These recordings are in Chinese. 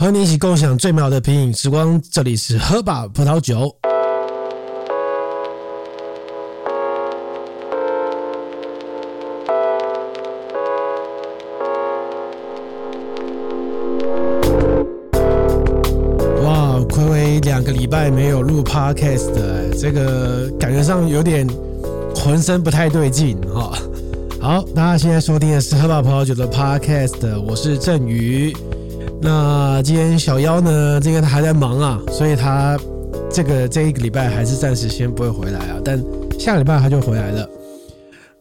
和你一起共享最美好的品饮时光，这里是喝吧葡萄酒。哇，睽违两个礼拜没有录 Podcast 的，这个感觉上有点浑身不太对劲哈。好，大家现在收听的是喝吧葡萄酒的 Podcast，我是郑宇。那今天小妖呢？这个他还在忙啊，所以他这个这一个礼拜还是暂时先不会回来啊。但下礼拜他就回来了。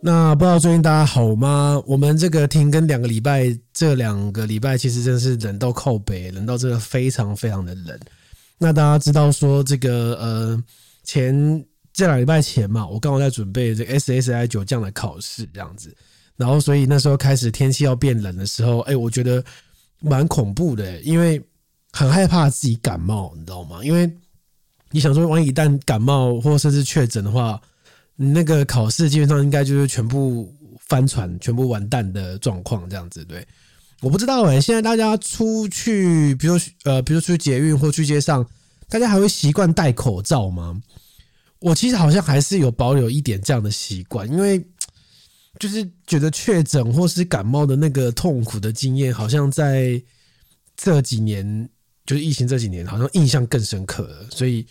那不知道最近大家好吗？我们这个停更两个礼拜，这两个礼拜其实真的是冷到靠北，冷到真的非常非常的冷。那大家知道说这个呃前这两礼拜前嘛，我刚好在准备这个 SSI 酒匠的考试这样子，然后所以那时候开始天气要变冷的时候，哎，我觉得。蛮恐怖的，因为很害怕自己感冒，你知道吗？因为你想说，万一一旦感冒或甚至确诊的话，你那个考试基本上应该就是全部翻船、全部完蛋的状况，这样子对。我不知道哎，现在大家出去，比如呃，比如出去捷运或去街上，大家还会习惯戴口罩吗？我其实好像还是有保留一点这样的习惯，因为。就是觉得确诊或是感冒的那个痛苦的经验，好像在这几年，就是疫情这几年，好像印象更深刻了。所以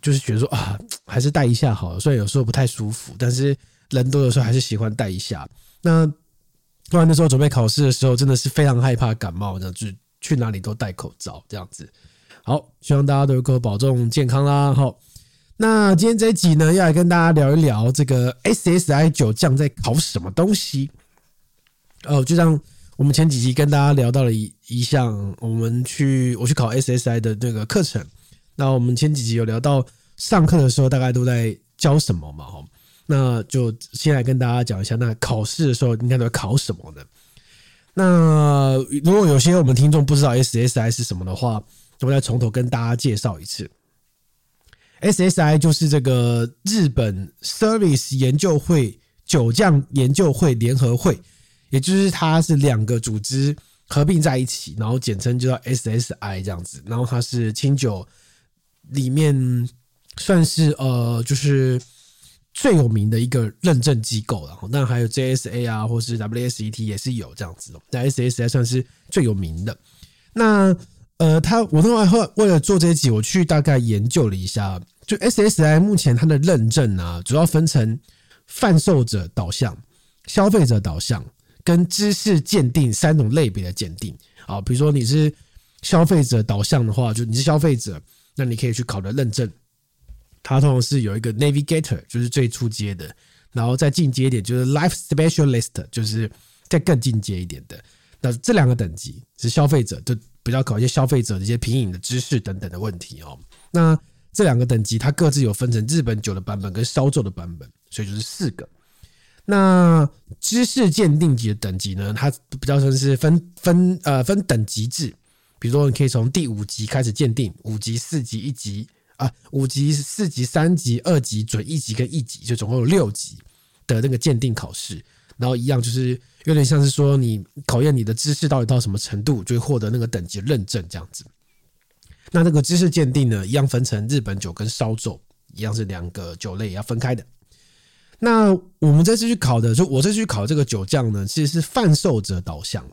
就是觉得说啊，还是戴一下好了。虽然有时候不太舒服，但是人多的时候还是喜欢戴一下。那不然那时候准备考试的时候，真的是非常害怕感冒，这样就去哪里都戴口罩这样子。好，希望大家都能够保重健康啦。好。那今天这一集呢，要来跟大家聊一聊这个 SSI 九将在考什么东西。哦，就像我们前几集跟大家聊到了一一项，我们去我去考 SSI 的那个课程。那我们前几集有聊到上课的时候大概都在教什么嘛？哈，那就先来跟大家讲一下，那考试的时候应该都要考什么呢？那如果有些我们听众不知道 SSI 是什么的话，我再从头跟大家介绍一次。SSI 就是这个日本 Service 研究会酒匠研究会联合会，也就是它是两个组织合并在一起，然后简称就叫 SSI 这样子。然后它是清酒里面算是呃，就是最有名的一个认证机构了。那还有 JSA 啊，或是 WSET 也是有这样子。但 SSI 算是最有名的。那呃，他我另外后为了做这一集，我去大概研究了一下。就 SSI 目前它的认证啊，主要分成贩售者导向、消费者导向跟知识鉴定三种类别的鉴定啊。比如说你是消费者导向的话，就你是消费者，那你可以去考的认证，它通常是有一个 Navigator，就是最初阶的，然后再进阶一点就是 Life Specialist，就是再更进阶一点的。那这两个等级是消费者，就比较考一些消费者的一些品饮的知识等等的问题哦。那这两个等级，它各自有分成日本酒的版本跟烧酎的版本，所以就是四个。那知识鉴定级的等级呢，它比较算是分分呃分等级制，比如说你可以从第五级开始鉴定，五级、四级、一级啊，五级、四级、三级、二级、准一级跟一级，就总共有六级的那个鉴定考试。然后一样就是有点像是说你考验你的知识到底到什么程度，就会获得那个等级认证这样子。那这个知识鉴定呢，一样分成日本酒跟烧酒，一样是两个酒类要分开的。那我们这次去考的，就我这次去考这个酒匠呢，其实是贩售者导向。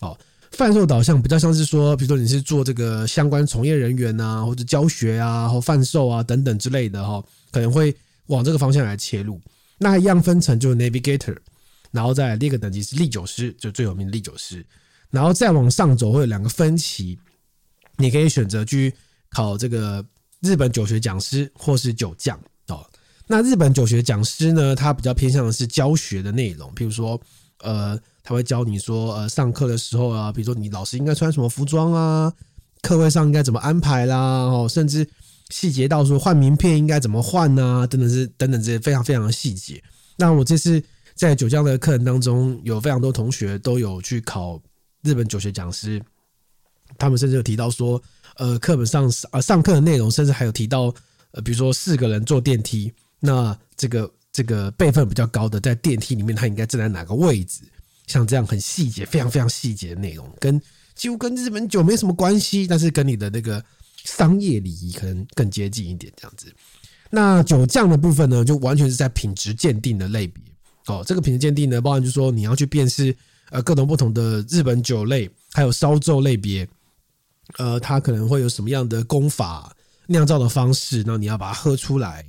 哦，贩售导向比较像是说，比如说你是做这个相关从业人员啊，或者教学啊，或贩售啊等等之类的哈，可能会往这个方向来切入。那一样分成就是 navigator，然后再列个等级是唎酒师，就最有名的唎酒师，然后再往上走会有两个分歧。你可以选择去考这个日本酒学讲师或是酒匠哦。那日本酒学讲师呢，他比较偏向的是教学的内容，譬如说，呃，他会教你说，呃，上课的时候啊，比如说你老师应该穿什么服装啊，课位上应该怎么安排啦，哦，甚至细节到说换名片应该怎么换啊，等等是等等这些非常非常的细节。那我这次在酒匠的课程当中，有非常多同学都有去考日本酒学讲师。他们甚至有提到说，呃，课本上啊上课的内容，甚至还有提到，呃，比如说四个人坐电梯，那这个这个辈分比较高的，在电梯里面他应该站在哪个位置？像这样很细节、非常非常细节的内容，跟几乎跟日本酒没什么关系，但是跟你的那个商业礼仪可能更接近一点这样子。那酒酱的部分呢，就完全是在品质鉴定的类别哦。这个品质鉴定呢，包含就是说你要去辨识呃各种不同的日本酒类，还有烧酎类别，呃，它可能会有什么样的功法、酿造的方式，然后你要把它喝出来，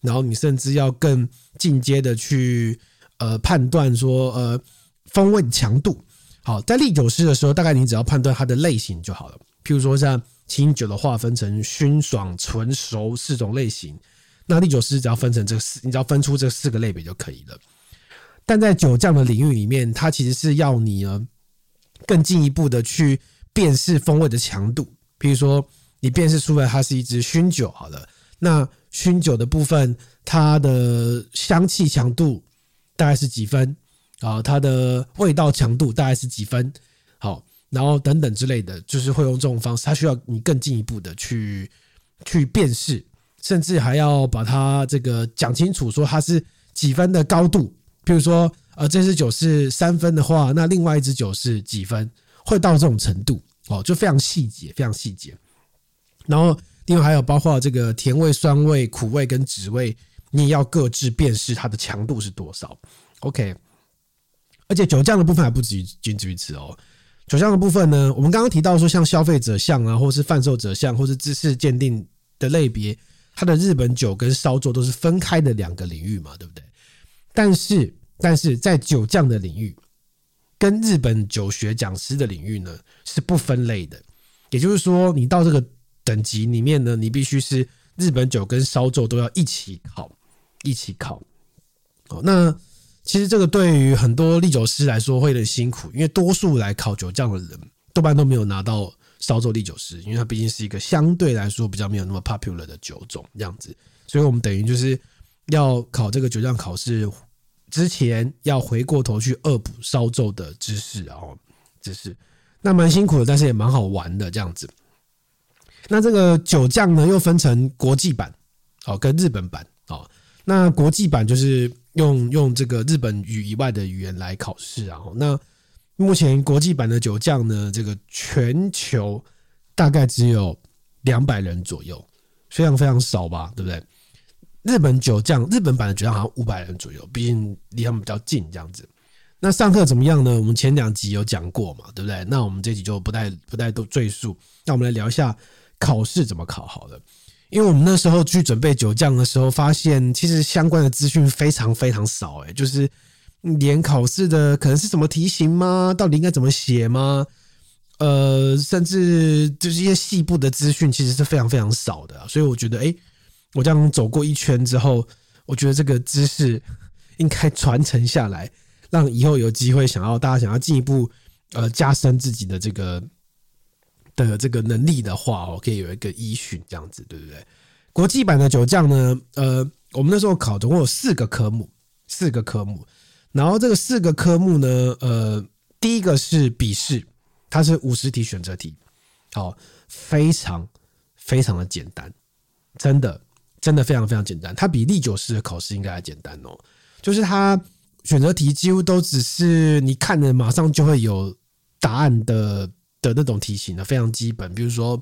然后你甚至要更进阶的去呃判断说呃风味强度。好，在唎酒师的时候，大概你只要判断它的类型就好了。譬如说，像清酒的话，分成熏、爽、醇、熟四种类型。那唎酒师只要分成这四，你只要分出这四个类别就可以了。但在酒酱的领域里面，它其实是要你呢更进一步的去辨识风味的强度。譬如说，你辨识出来它是一支熏酒，好了，那熏酒的部分，它的香气强度大概是几分？啊，它的味道强度大概是几分？好，然后等等之类的，就是会用这种方式，它需要你更进一步的去去辨识，甚至还要把它这个讲清楚，说它是几分的高度。比如说，呃，这支酒是三分的话，那另外一支酒是几分？会到这种程度哦，就非常细节，非常细节。然后，另外还有包括这个甜味、酸味、苦味跟酯味，你也要各自辨识它的强度是多少。OK。而且酒酱的部分还不止于仅止于此哦。酒酱的部分呢，我们刚刚提到说，像消费者向啊，或是贩售者向，或是知识鉴定的类别，它的日本酒跟烧酎都是分开的两个领域嘛，对不对？但是，但是在酒酱的领域，跟日本酒学讲师的领域呢，是不分类的。也就是说，你到这个等级里面呢，你必须是日本酒跟烧酎都要一起考，一起考。哦，那。其实这个对于很多唎酒师来说会有点辛苦，因为多数来考酒酱的人多半都没有拿到烧酎唎酒师，因为它毕竟是一个相对来说比较没有那么 popular 的酒种这样子，所以我们等于就是要考这个酒酱考试之前要回过头去恶补烧酎的知识，然后知识，那蛮辛苦的，但是也蛮好玩的这样子。那这个酒酱呢又分成国际版哦跟日本版哦，那国际版就是。用用这个日本语以外的语言来考试啊，那目前国际版的酒酱呢，这个全球大概只有两百人左右，非常非常少吧，对不对？日本酒酱日本版的酒酱好像五百人左右，毕竟离他们比较近，这样子。那上课怎么样呢？我们前两集有讲过嘛，对不对？那我们这集就不太不太多赘述，那我们来聊一下考试怎么考好了。因为我们那时候去准备酒酱的时候，发现其实相关的资讯非常非常少，诶，就是连考试的可能是什么题型吗？到底应该怎么写吗？呃，甚至就是一些细部的资讯，其实是非常非常少的。所以我觉得，诶，我这样走过一圈之后，我觉得这个知识应该传承下来，让以后有机会想要大家想要进一步呃加深自己的这个。的这个能力的话哦，可以有一个依循这样子，对不对？国际版的酒酱呢，呃，我们那时候考总共有四个科目，四个科目。然后这个四个科目呢，呃，第一个是笔试，它是五十题选择题，好，非常非常的简单，真的真的非常非常简单。它比唎酒师的考试应该还简单哦，就是它选择题几乎都只是你看了马上就会有答案的。的那种题型的，非常基本，比如说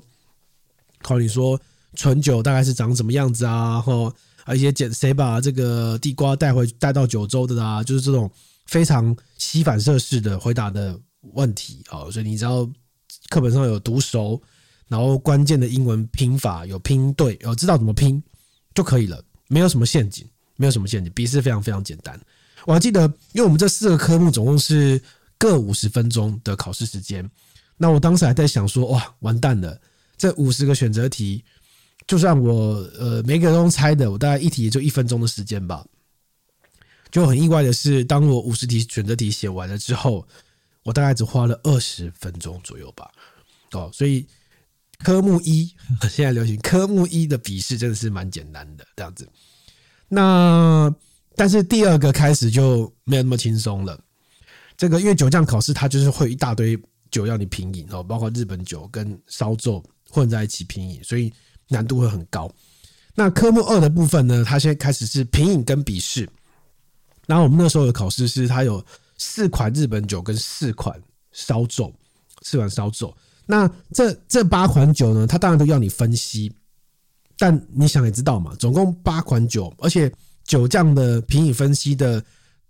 考你说纯酒大概是长什么样子啊，或啊一些简谁把这个地瓜带回带到九州的啦，就是这种非常吸反射式的回答的问题啊，所以你只要课本上有读熟，然后关键的英文拼法有拼对，有知道怎么拼就可以了，没有什么陷阱，没有什么陷阱，笔试非常非常简单。我还记得，因为我们这四个科目总共是各五十分钟的考试时间。那我当时还在想说，哇，完蛋了！这五十个选择题，就算我呃每个人都猜的，我大概一题也就一分钟的时间吧。就很意外的是，当我五十题选择题写完了之后，我大概只花了二十分钟左右吧。哦，所以科目一 现在流行科目一的笔试真的是蛮简单的这样子。那但是第二个开始就没有那么轻松了。这个因为酒匠考试，它就是会一大堆。酒要你品饮哦，包括日本酒跟烧酎混在一起品饮，所以难度会很高。那科目二的部分呢，它现在开始是品饮跟笔试。然后我们那时候的考试是，它有四款日本酒跟四款烧酎，四款烧酎。那这这八款酒呢，它当然都要你分析，但你想也知道嘛，总共八款酒，而且酒酱的品饮分析的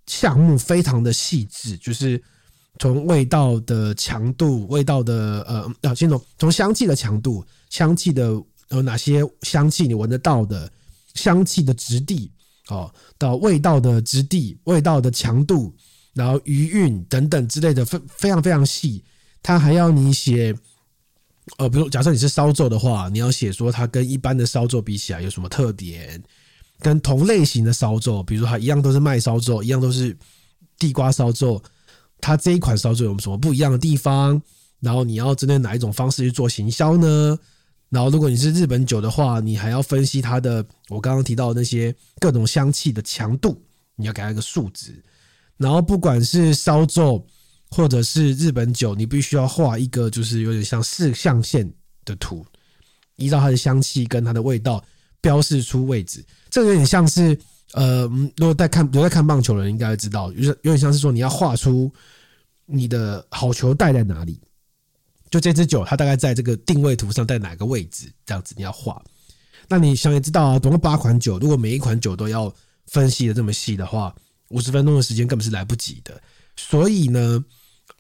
项目非常的细致，就是从味道的强度、味道的呃，要先从从香气的强度、香气的有哪些香气你闻得到的香气的质地哦，到味道的质地、味道的强度，然后余韵等等之类的，非非常非常细。他还要你写，呃，比如假设你是烧酎的话，你要写说它跟一般的烧酎比起来有什么特点，跟同类型的烧酎，比如说它一样都是麦烧酎，一样都是地瓜烧酎，它这一款烧酎有什么不一样的地方？然后你要针对哪一种方式去做行销呢？然后如果你是日本酒的话，你还要分析它的我刚刚提到的那些各种香气的强度，你要给它一个数值。然后不管是烧酎。或者是日本酒，你必须要画一个就是有点像四象限的图，依照它的香气跟它的味道标示出位置。这个有点像是呃，如果在看有在看棒球的人应该知道，有有点像是说你要画出你的好球带在哪里，就这支酒它大概在这个定位图上在哪个位置，这样子你要画。那你想也知道啊，总共八款酒，如果每一款酒都要分析的这么细的话，五十分钟的时间根本是来不及的。所以呢。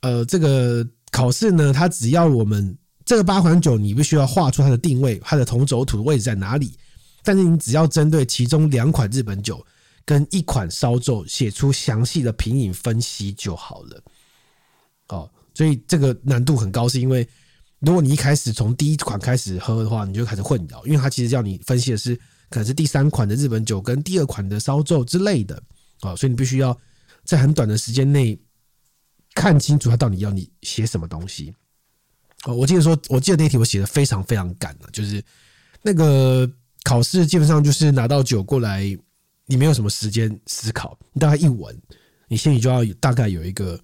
呃，这个考试呢，它只要我们这个八款酒，你必须要画出它的定位，它的同轴图的位置在哪里。但是你只要针对其中两款日本酒跟一款烧酎写出详细的品饮分析就好了。哦，所以这个难度很高，是因为如果你一开始从第一款开始喝的话，你就开始混淆，因为它其实叫你分析的是可能是第三款的日本酒跟第二款的烧酎之类的。哦，所以你必须要在很短的时间内。看清楚他到底要你写什么东西。哦，我记得说，我记得那题我写的非常非常赶了，就是那个考试基本上就是拿到酒过来，你没有什么时间思考，你大概一闻，你心里就要大概有一个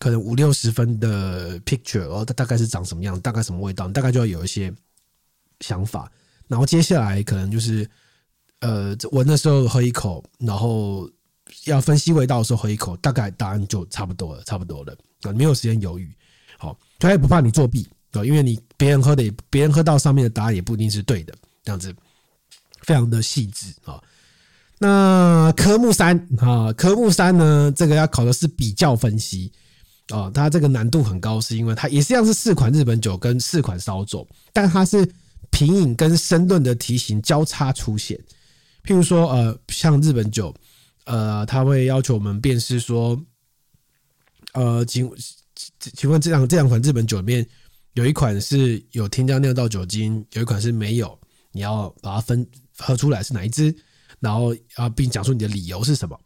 可能五六十分的 picture，然后，它大概是长什么样，大概什么味道，大概就要有一些想法。然后接下来可能就是呃闻的时候喝一口，然后。要分析味道的时候喝一口，大概答案就差不多了，差不多了啊，没有时间犹豫。好，他也不怕你作弊啊，因为你别人喝的，别人喝到上面的答案也不一定是对的，这样子非常的细致啊。那科目三啊，科目三呢，这个要考的是比较分析啊，它这个难度很高，是因为它也是一样是四款日本酒跟四款烧酒，但它是品饮跟申论的题型交叉出现。譬如说呃，像日本酒。呃，他会要求我们辨识说，呃，请请问这两这两款日本酒里面有一款是有添加酿造酒精，有一款是没有，你要把它分喝出来是哪一支，然后啊，并讲出你的理由是什么，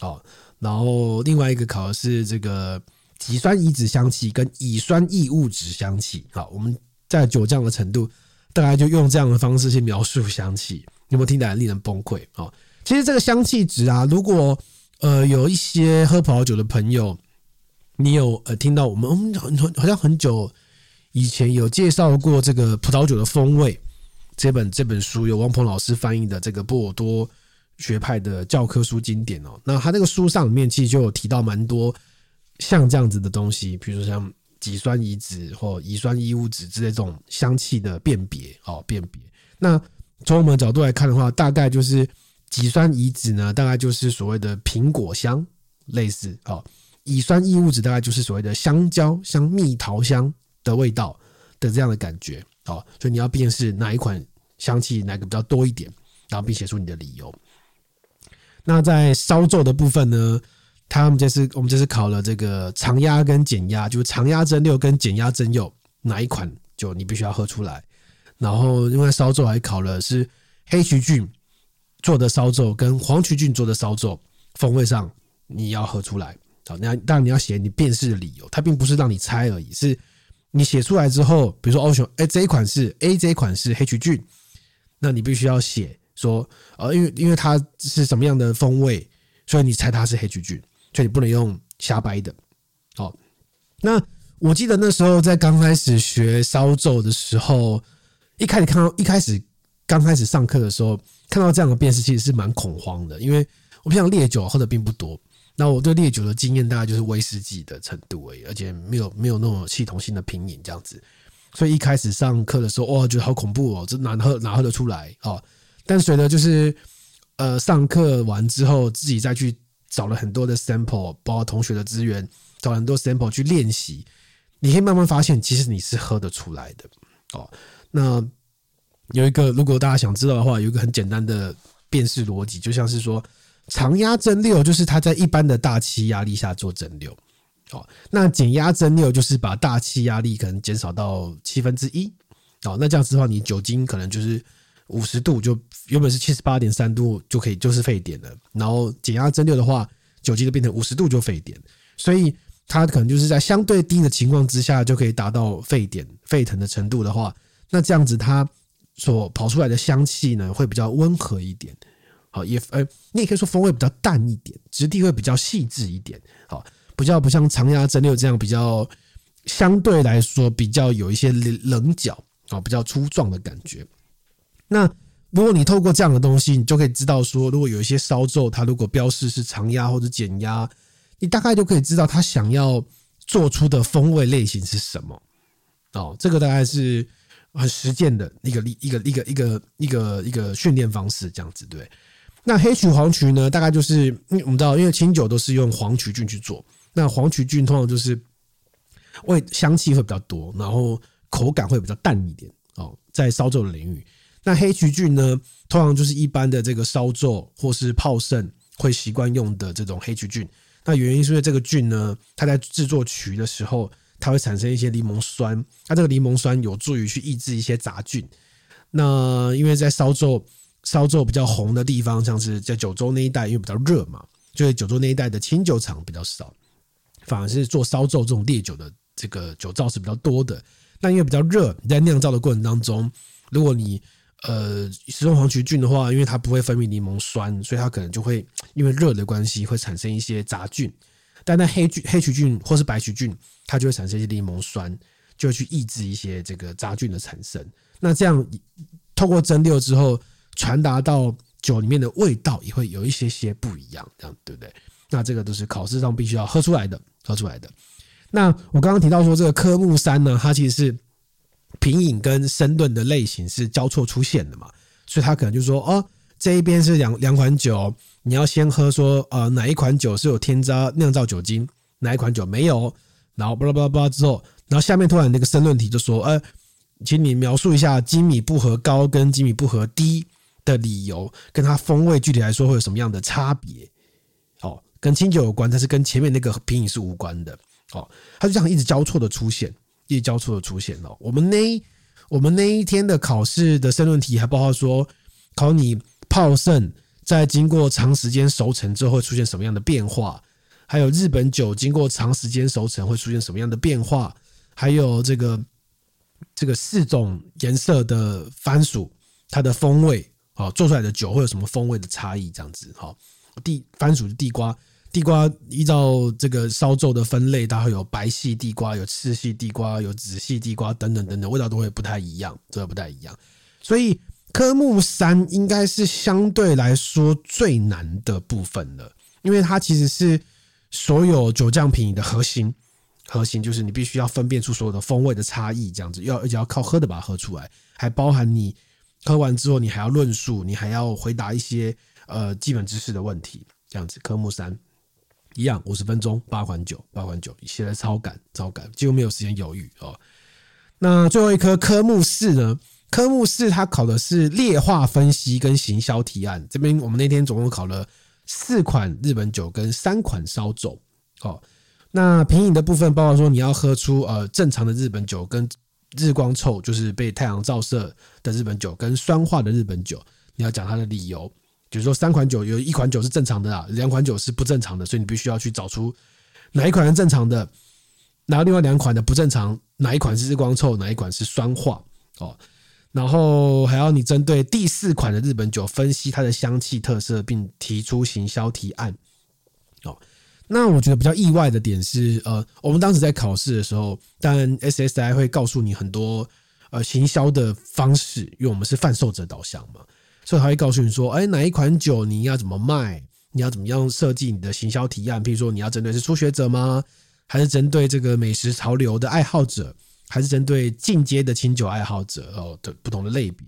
哦，然后另外一个考的是这个己酸乙酯香气跟乙酸异物质香气，好，我们在酒酱的程度，大概就用这样的方式去描述香气，有没有听起来令人崩溃？哦其实这个香气值啊，如果呃有一些喝葡萄酒的朋友，你有呃听到我们嗯很好像很久以前有介绍过这个葡萄酒的风味这本这本书，由王鹏老师翻译的这个波尔多学派的教科书经典哦。那他那个书上面其实就有提到蛮多像这样子的东西，比如说像己酸乙酯或乙酸异物酯之类这种香气的辨别哦辨别。那从我们的角度来看的话，大概就是。乙酸乙酯呢，大概就是所谓的苹果香，类似哦。乙酸异物质大概就是所谓的香蕉香、蜜桃香的味道的这样的感觉哦。所以你要辨识哪一款香气哪个比较多一点，然后并写出你的理由。那在烧酎的部分呢，他们这次我们这次考了这个长压跟减压，就是长压蒸馏跟减压蒸馏哪一款就你必须要喝出来。然后因为烧酎还考了是黑曲菌。做的烧酎跟黄曲菌做的烧酎风味上，你要喝出来。好，那当然你要写你辨识的理由，它并不是让你猜而已，是你写出来之后，比如说欧熊，哎，这一款是 A，这一款是黑曲菌，那你必须要写说，呃，因为因为它是什么样的风味，所以你猜它是黑曲菌，所以你不能用瞎掰的。好，那我记得那时候在刚开始学烧酎的时候，一开始看到一开始刚开始上课的时候。看到这样的辨识，其实是蛮恐慌的，因为我平常烈酒喝的并不多，那我对烈酒的经验大概就是威士忌的程度而已，而且没有没有那种系统性的品饮这样子。所以一开始上课的时候，哇，觉得好恐怖哦，这哪喝哪喝得出来哦？但随着就是呃上课完之后，自己再去找了很多的 sample，包括同学的资源，找很多 sample 去练习，你可以慢慢发现，其实你是喝得出来的哦。那有一个，如果大家想知道的话，有一个很简单的辨识逻辑，就像是说。常压蒸馏就是它在一般的大气压力下做蒸馏，哦，那减压蒸馏就是把大气压力可能减少到七分之一，哦，那这样子的话，你酒精可能就是五十度，就原本是七十八点三度就可以就是沸点了，然后减压蒸馏的话，酒精就变成五十度就沸点，所以它可能就是在相对低的情况之下就可以达到沸点沸腾的程度的话，那这样子它所跑出来的香气呢会比较温和一点。好，也呃，你也可以说风味比较淡一点，质地会比较细致一点。好，比较不像长压蒸馏这样比较相对来说比较有一些棱角啊，比较粗壮的感觉。那如果你透过这样的东西，你就可以知道说，如果有一些烧皱，它如果标示是长压或者减压，你大概就可以知道它想要做出的风味类型是什么。哦，这个大概是很实践的一个一个一个一个一个一个训练方式，这样子对。那黑曲黄曲呢？大概就是，因为我们知道，因为清酒都是用黄曲菌去做。那黄曲菌通常就是味香气会比较多，然后口感会比较淡一点哦。在烧酎的领域，那黑曲菌呢，通常就是一般的这个烧酎或是泡盛会习惯用的这种黑曲菌。那原因是因为这个菌呢，它在制作曲的时候，它会产生一些柠檬酸。它这个柠檬酸有助于去抑制一些杂菌。那因为在烧酎。烧酎比较红的地方，像是在九州那一带，因为比较热嘛，所以九州那一带的清酒厂比较少，反而是做烧酎这种烈酒的这个酒造是比较多的。那因为比较热，你在酿造的过程当中，如果你呃使用黄曲菌的话，因为它不会分泌柠檬酸，所以它可能就会因为热的关系会产生一些杂菌。但那黑菌、黑曲菌或是白曲菌，它就会产生一些柠檬酸，就会去抑制一些这个杂菌的产生。那这样透过蒸馏之后。传达到酒里面的味道也会有一些些不一样，这样对不对？那这个都是考试上必须要喝出来的，喝出来的。那我刚刚提到说，这个科目三呢，它其实是品饮跟申论的类型是交错出现的嘛，所以它可能就说，哦，这一边是两两款酒，你要先喝说，呃，哪一款酒是有添加酿造酒精，哪一款酒没有，然后巴拉巴拉巴拉之后，然后下面突然那个申论题就说，呃，请你描述一下精米步合高跟精米步合低。的理由跟它风味具体来说会有什么样的差别？哦，跟清酒有关，但是跟前面那个品饮是无关的。哦，它就这样一直交错的出现，一直交错的出现哦。我们那我们那一天的考试的申论题还包括说，考你泡盛在经过长时间熟成之后会出现什么样的变化，还有日本酒经过长时间熟成会出现什么样的变化，还有这个这个四种颜色的番薯它的风味。好，做出来的酒会有什么风味的差异？这样子，哈，地番薯的地瓜，地瓜依照这个烧酎的分类，它会有白系地瓜、有赤系地瓜、有紫系地瓜等等等等，味道都会不太一样，这个不太一样。所以科目三应该是相对来说最难的部分了，因为它其实是所有酒酱品的核心，核心就是你必须要分辨出所有的风味的差异，这样子要而且要靠喝的把它喝出来，还包含你。喝完之后，你还要论述，你还要回答一些呃基本知识的问题，这样子。科目三一样，五十分钟，八款酒，八款酒，写的超赶，超赶，几乎没有时间犹豫哦。那最后一科科目四呢？科目四它考的是劣化分析跟行销提案。这边我们那天总共考了四款日本酒跟三款烧酒。哦，那品饮的部分包括说你要喝出呃正常的日本酒跟。日光臭就是被太阳照射的日本酒，跟酸化的日本酒，你要讲它的理由。比如说三款酒有一款酒是正常的啊，两款酒是不正常的，所以你必须要去找出哪一款是正常的，然后另外两款的不正常，哪一款是日光臭，哪一款是酸化哦。然后还要你针对第四款的日本酒分析它的香气特色，并提出行销提案哦。那我觉得比较意外的点是，呃，我们当时在考试的时候，当然 SSI 会告诉你很多呃行销的方式，因为我们是贩售者导向嘛，所以他会告诉你说，哎，哪一款酒你要怎么卖，你要怎么样设计你的行销提案？譬如说，你要针对是初学者吗？还是针对这个美食潮流的爱好者？还是针对进阶的清酒爱好者哦的不同的类别？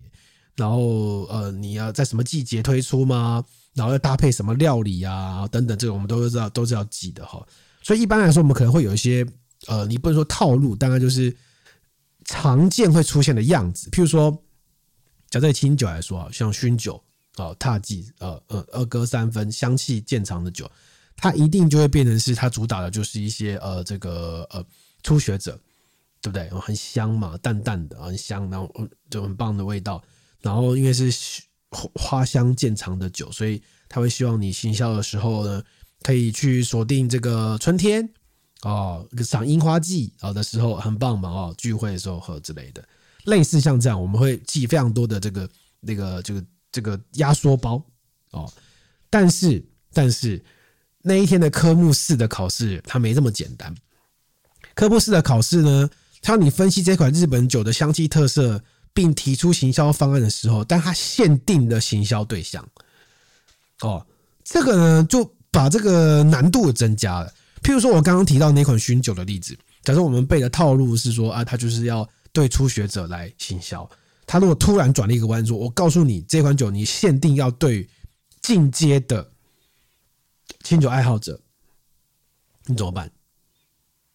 然后呃，你要在什么季节推出吗？然后要搭配什么料理啊？等等，这个我们都知道，都是要记的哈。所以一般来说，我们可能会有一些呃，你不能说套路，大概就是常见会出现的样子。譬如说，假在清酒来说啊，像熏酒啊、踏迹呃呃二割三分香气渐长的酒，它一定就会变成是它主打的就是一些呃这个呃初学者，对不对？很香嘛，淡淡的，很香，然后就很棒的味道。然后因为是花香渐长的酒，所以他会希望你行销的时候呢，可以去锁定这个春天哦，赏樱花季啊的时候很棒嘛哦，聚会的时候喝之类的，类似像这样，我们会寄非常多的这个那个这个这个压缩包哦。但是但是那一天的科目四的考试，它没这么简单。科目四的考试呢，他让你分析这款日本酒的香气特色。并提出行销方案的时候，但他限定的行销对象，哦，这个呢就把这个难度增加了。譬如说，我刚刚提到那款熏酒的例子，假设我们背的套路是说啊，他就是要对初学者来行销。他如果突然转了一个弯，说我告诉你，这款酒你限定要对进阶的清酒爱好者，你怎么办？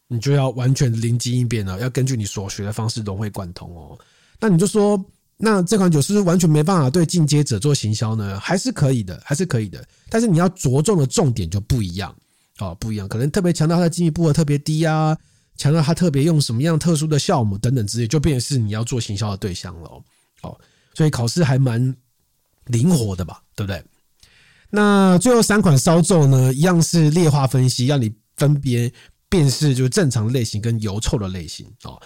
你就要完全灵机应变了，要根据你所学的方式融会贯通哦。那你就说，那这款酒是不是完全没办法对进阶者做行销呢？还是可以的，还是可以的。但是你要着重的重点就不一样哦，不一样。可能特别强调它的经济部额特别低啊，强调它特别用什么样特殊的酵母等等之类，就变成是你要做行销的对象了哦。所以考试还蛮灵活的吧，对不对？那最后三款烧酎呢，一样是劣化分析，让你分别便是就正常类型跟油臭的类型哦。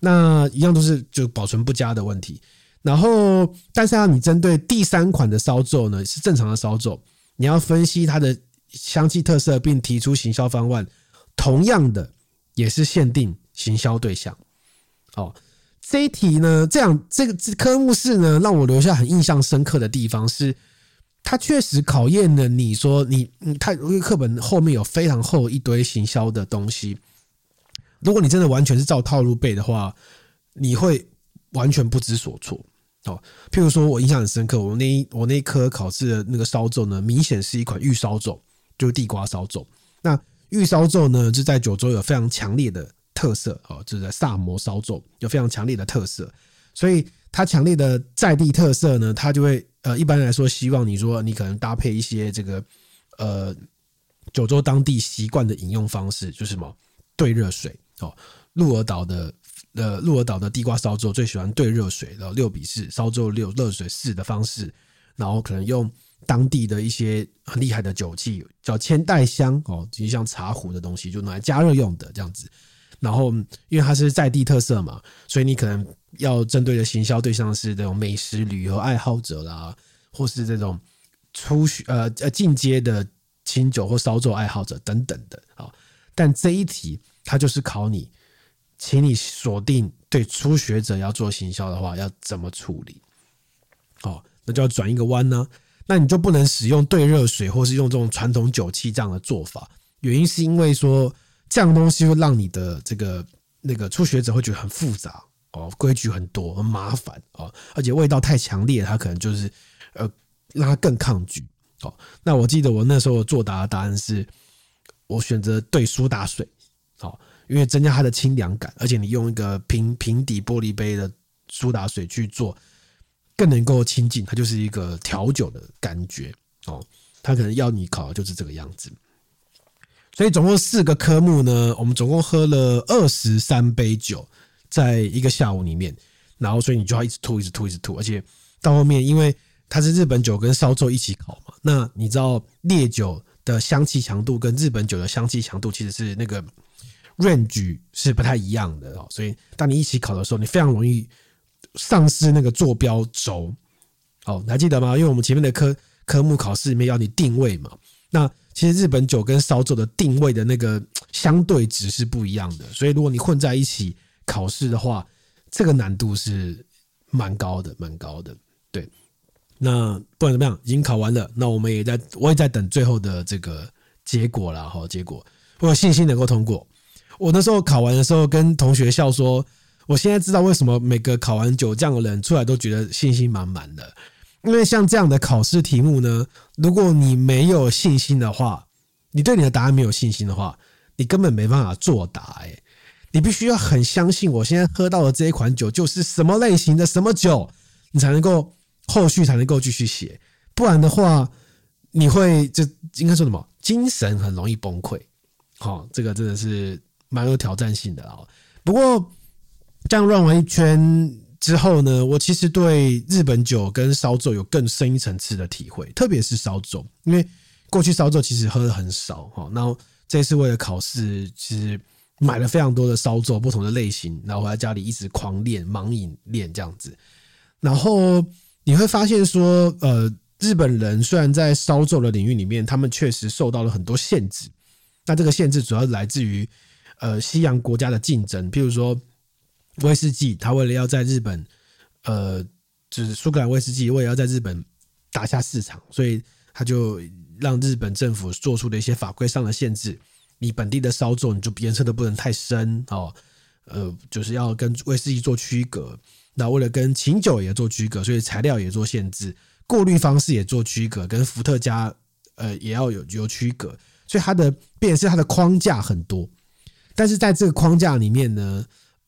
那一样都是就保存不佳的问题，然后但是要你针对第三款的烧酎呢，是正常的烧酎，你要分析它的香气特色，并提出行销方案。同样的，也是限定行销对象。哦，这一题呢，这样这个科目四呢，让我留下很印象深刻的地方是，它确实考验了你说你它因为课本后面有非常厚一堆行销的东西。如果你真的完全是照套路背的话，你会完全不知所措哦。譬如说，我印象很深刻，我那一我那一科考试的那个烧酎呢，明显是一款玉烧酎，就是地瓜烧酎。那玉烧酎呢，就在九州有非常强烈的特色哦，就是在萨摩烧酎有非常强烈的特色，所以它强烈的在地特色呢，它就会呃，一般来说希望你说你可能搭配一些这个呃九州当地习惯的饮用方式，就是什么兑热水。哦，鹿儿岛的呃，鹿儿岛的地瓜烧酎最喜欢兑热水，然后六比四烧酎六热水四的方式，然后可能用当地的一些很厉害的酒器，叫千代香哦，其实像茶壶的东西，就拿来加热用的这样子。然后因为它是在地特色嘛，所以你可能要针对的行销对象是这种美食旅游爱好者啦，或是这种初学呃呃进阶的清酒或烧酒爱好者等等的啊。但这一题。它就是考你，请你锁定对初学者要做行销的话，要怎么处理？哦，那就要转一个弯呢。那你就不能使用兑热水，或是用这种传统酒器这样的做法。原因是因为说这样东西会让你的这个那个初学者会觉得很复杂哦，规矩很多，很麻烦哦，而且味道太强烈，他可能就是呃让他更抗拒哦。那我记得我那时候作答的答案是，我选择兑苏打水。好，因为增加它的清凉感，而且你用一个平平底玻璃杯的苏打水去做，更能够亲近，它就是一个调酒的感觉哦。它可能要你考的就是这个样子。所以总共四个科目呢，我们总共喝了二十三杯酒，在一个下午里面，然后所以你就要一直吐，一直吐，一直吐，而且到后面，因为它是日本酒跟烧酎一起考嘛，那你知道烈酒的香气强度跟日本酒的香气强度其实是那个。range 是不太一样的哦，所以当你一起考的时候，你非常容易丧失那个坐标轴。哦，你还记得吗？因为我们前面的科科目考试里面要你定位嘛。那其实日本酒跟烧酎的定位的那个相对值是不一样的，所以如果你混在一起考试的话，这个难度是蛮高的，蛮高的。对，那不管怎么样，已经考完了，那我们也在，我也在等最后的这个结果了哈。结果我有信心能够通过。我那时候考完的时候，跟同学笑说，我现在知道为什么每个考完九降的人出来都觉得信心满满的。因为像这样的考试题目呢，如果你没有信心的话，你对你的答案没有信心的话，你根本没办法作答。哎，你必须要很相信，我现在喝到的这一款酒就是什么类型的什么酒，你才能够后续才能够继续写。不然的话，你会就应该说什么？精神很容易崩溃。好，这个真的是蛮有挑战性的啊。不过这样绕完一圈。之后呢，我其实对日本酒跟烧酎有更深一层次的体会，特别是烧酎，因为过去烧酎其实喝的很少哈。然后这次为了考试，其实买了非常多的烧酎，不同的类型，然后我在家里一直狂练盲饮练这样子。然后你会发现说，呃，日本人虽然在烧酎的领域里面，他们确实受到了很多限制，那这个限制主要来自于呃西洋国家的竞争，譬如说。威士忌，他为了要在日本，呃，就是苏格兰威士忌，为了要在日本打下市场，所以他就让日本政府做出了一些法规上的限制。你本地的烧酎，你就颜色都不能太深哦，呃，就是要跟威士忌做区隔。那为了跟琴酒也做区隔，所以材料也做限制，过滤方式也做区隔，跟伏特加呃也要有有区隔。所以它的变是它的框架很多，但是在这个框架里面呢。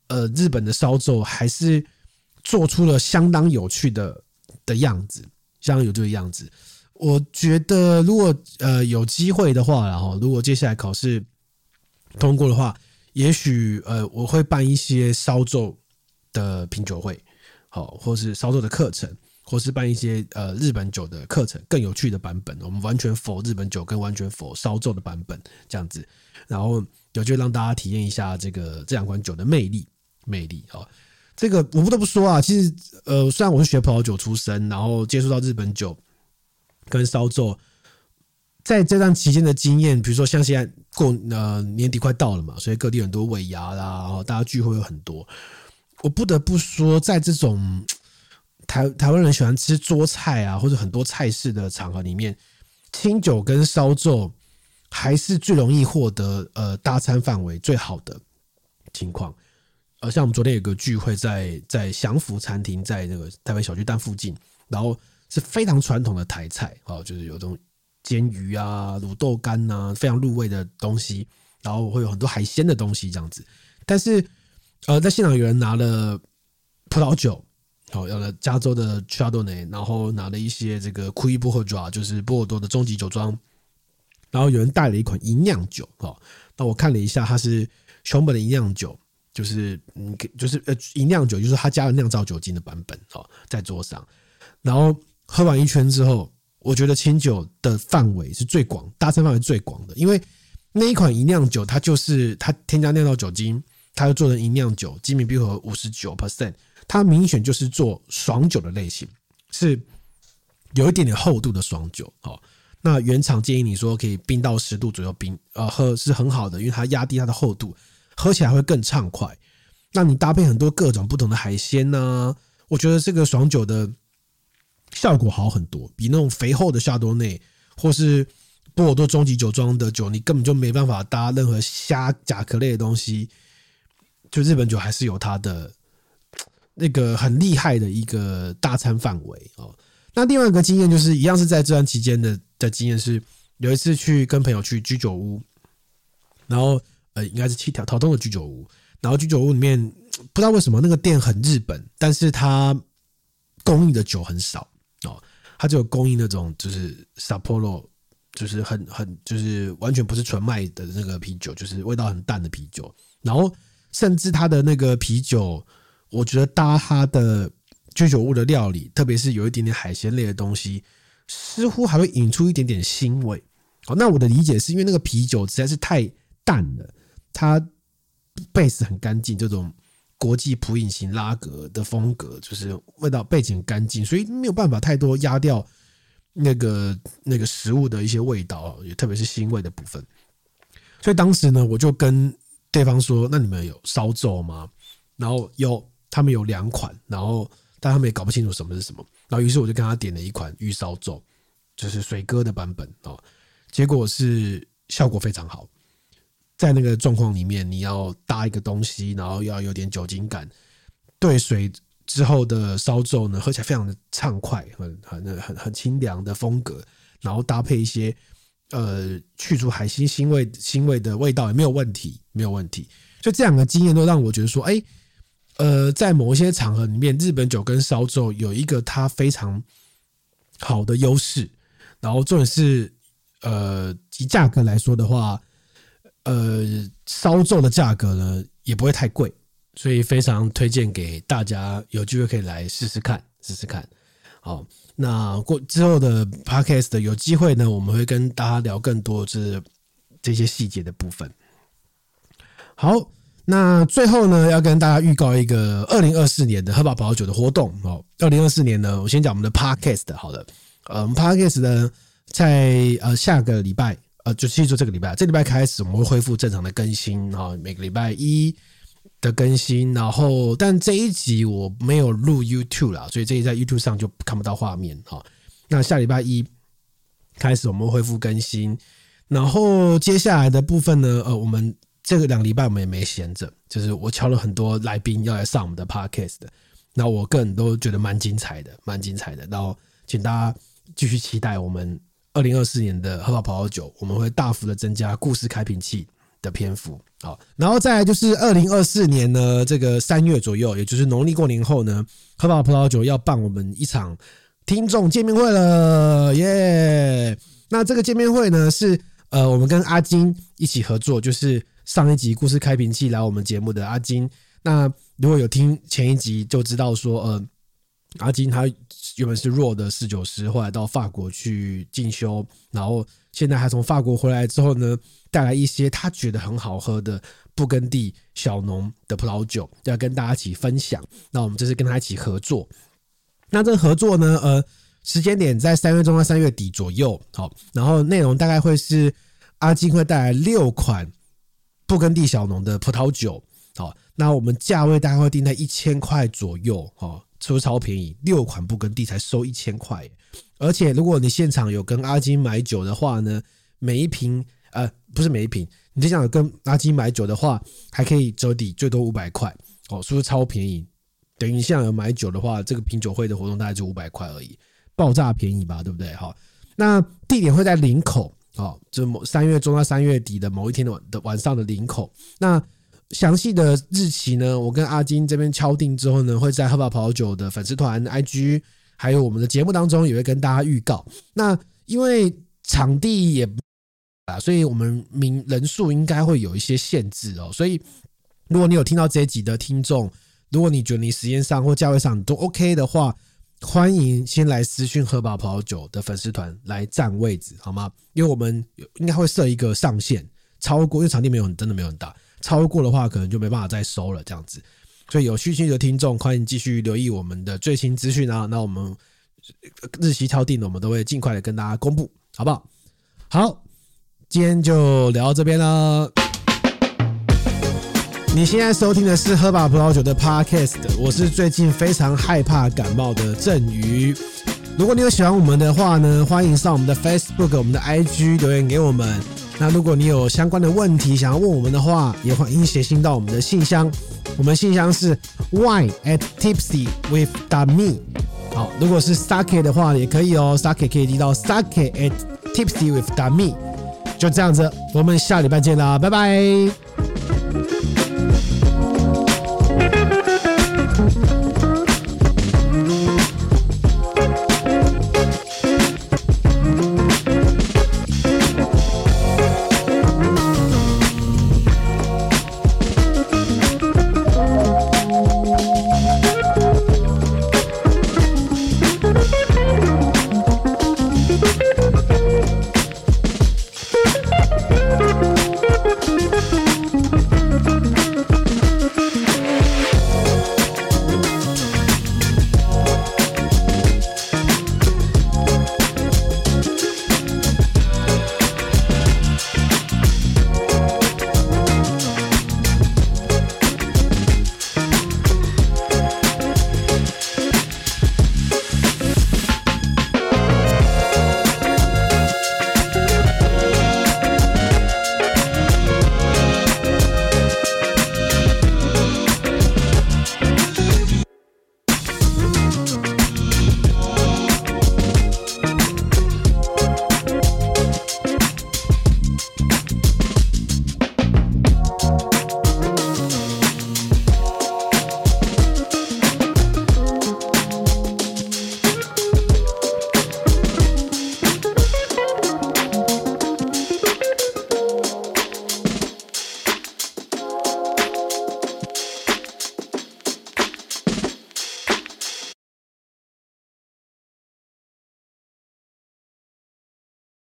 呃，日本的烧酎还是做出了相当有趣的的样子，相当有这个样子。我觉得，如果呃有机会的话，然后如果接下来考试通过的话，也许呃我会办一些烧酎的品酒会，好，或是烧酎的课程，或是办一些呃日本酒的课程，更有趣的版本。我们完全否日本酒，跟完全否烧酎的版本这样子，然后有机会让大家体验一下这个这两款酒的魅力。魅力啊，这个我不得不说啊，其实呃，虽然我是学葡萄酒出身，然后接触到日本酒跟烧酎，在这段期间的经验，比如说像现在过呃年底快到了嘛，所以各地很多尾牙啦，然后大家聚会有很多。我不得不说，在这种 台台湾人喜欢吃桌菜啊，或者很多菜式的场合里面，清酒跟烧酎还是最容易获得呃大餐范围最好的情况。呃，像我们昨天有个聚会在在祥福餐厅，在那个台北小巨蛋附近，然后是非常传统的台菜哦，就是有种煎鱼啊、卤豆干呐，非常入味的东西，然后会有很多海鲜的东西这样子。但是，呃，在现场有人拿了葡萄酒，哦，要了加州的 Chardonnay，然后拿了一些这个 Cui b o r d 就是波尔多的终极酒庄，然后有人带了一款吟酿酒，哦，那我看了一下，它是熊本的吟酿酒。就是嗯，就是呃，银酿酒就是他加了酿造酒精的版本哦，在桌上，然后喝完一圈之后，我觉得清酒的范围是最广，搭餐范围最广的，因为那一款银酿酒它就是它添加酿造酒精，它又做成银酿酒，基米比和五十九 percent，它明显就是做爽酒的类型，是有一点点厚度的爽酒哦。那原厂建议你说可以冰到十度左右冰，呃，喝是很好的，因为它压低它的厚度。喝起来会更畅快，那你搭配很多各种不同的海鲜呢？我觉得这个爽酒的效果好很多，比那种肥厚的夏多内或是波尔多终极酒庄的酒，你根本就没办法搭任何虾、甲壳类的东西。就日本酒还是有它的那个很厉害的一个大餐范围哦。那另外一个经验就是，一样是在这段期间的的经验是，有一次去跟朋友去居酒屋，然后。呃，应该是七条桃东的居酒屋，然后居酒屋里面不知道为什么那个店很日本，但是它供应的酒很少，它只有供应那种就是 Sapporo，就是很很就是完全不是纯麦的那个啤酒，就是味道很淡的啤酒，然后甚至它的那个啤酒，我觉得搭它的居酒屋的料理，特别是有一点点海鲜类的东西，似乎还会引出一点点腥味。哦，那我的理解是因为那个啤酒实在是太淡了。它 base 很干净，这种国际普饮型拉格的风格，就是味道背景干净，所以没有办法太多压掉那个那个食物的一些味道，也特别是腥味的部分。所以当时呢，我就跟对方说：“那你们有烧酎吗？”然后有，他们有两款，然后但他们也搞不清楚什么是什么。然后于是我就跟他点了一款玉烧酎，就是水哥的版本哦，结果是效果非常好。在那个状况里面，你要搭一个东西，然后要有点酒精感，兑水之后的烧酎呢，喝起来非常的畅快，很很很很清凉的风格，然后搭配一些呃去除海鲜腥味腥味的味道也没有问题，没有问题。就这两个经验都让我觉得说，哎，呃，在某一些场合里面，日本酒跟烧酎有一个它非常好的优势，然后重点是，呃，以价格来说的话。呃，烧酎的价格呢也不会太贵，所以非常推荐给大家，有机会可以来试试看，试试看。好，那过之后的 podcast 有机会呢，我们会跟大家聊更多这这些细节的部分。好，那最后呢，要跟大家预告一个二零二四年的喝饱葡萄酒的活动哦。二零二四年呢，我先讲我们的 podcast 好了，呃，我们 podcast 呢在呃下个礼拜。呃，就记住这个礼拜，这礼拜开始我们会恢复正常的更新啊，每个礼拜一的更新。然后，但这一集我没有录 YouTube 啦，所以这一在 YouTube 上就看不到画面哈。那下礼拜一开始我们恢复更新，然后接下来的部分呢，呃，我们这个两礼拜我们也没闲着，就是我敲了很多来宾要来上我们的 Podcast 的，那我个人都觉得蛮精彩的，蛮精彩的。然后，请大家继续期待我们。二零二四年的喝吧葡萄酒，我们会大幅的增加故事开瓶器的篇幅，好，然后再来就是二零二四年呢，这个三月左右，也就是农历过年后呢，喝吧葡萄酒要办我们一场听众见面会了，耶！那这个见面会呢，是呃，我们跟阿金一起合作，就是上一集故事开瓶器来我们节目的阿金，那如果有听前一集就知道说，呃，阿金他。原本是弱的侍酒师，后来到法国去进修，然后现在还从法国回来之后呢，带来一些他觉得很好喝的布根地小农的葡萄酒，要跟大家一起分享。那我们这次跟他一起合作，那这个合作呢，呃，时间点在三月中到三月底左右，好，然后内容大概会是阿金会带来六款布根地小农的葡萄酒，好，那我们价位大概会定在一千块左右，好。是不是超便宜？六款布根地才收一千块，而且如果你现场有跟阿金买酒的话呢，每一瓶呃不是每一瓶，你就想跟阿金买酒的话，还可以折抵最多五百块哦，是不是超便宜？等于现场有买酒的话，这个品酒会的活动大概就五百块而已，爆炸便宜吧，对不对？哈，那地点会在林口哦，就某三月中到三月底的某一天的晚的晚上的林口，那。详细的日期呢，我跟阿金这边敲定之后呢，会在喝吧葡萄酒的粉丝团、IG，还有我们的节目当中也会跟大家预告。那因为场地也啊，所以我们名人数应该会有一些限制哦。所以如果你有听到这一集的听众，如果你觉得你时间上或价位上都 OK 的话，欢迎先来私讯喝吧葡萄酒的粉丝团来占位置好吗？因为我们应该会设一个上限，超过因为场地没有真的没有很大。超过的话，可能就没办法再收了，这样子。所以有需求的听众，欢迎继续留意我们的最新资讯啊。那我们日期敲定了，我们都会尽快的跟大家公布，好不好？好，今天就聊到这边了。你现在收听的是喝吧葡萄酒的 Podcast，我是最近非常害怕感冒的郑宇。如果你有喜欢我们的话呢，欢迎上我们的 Facebook、我们的 IG 留言给我们。那如果你有相关的问题想要问我们的话，也欢迎写信到我们的信箱。我们信箱是 y at tipsy with d me。好，如果是 sake 的话也可以哦，sake 可以寄到 sake at tipsy with d me。就这样子，我们下礼拜见啦，拜拜。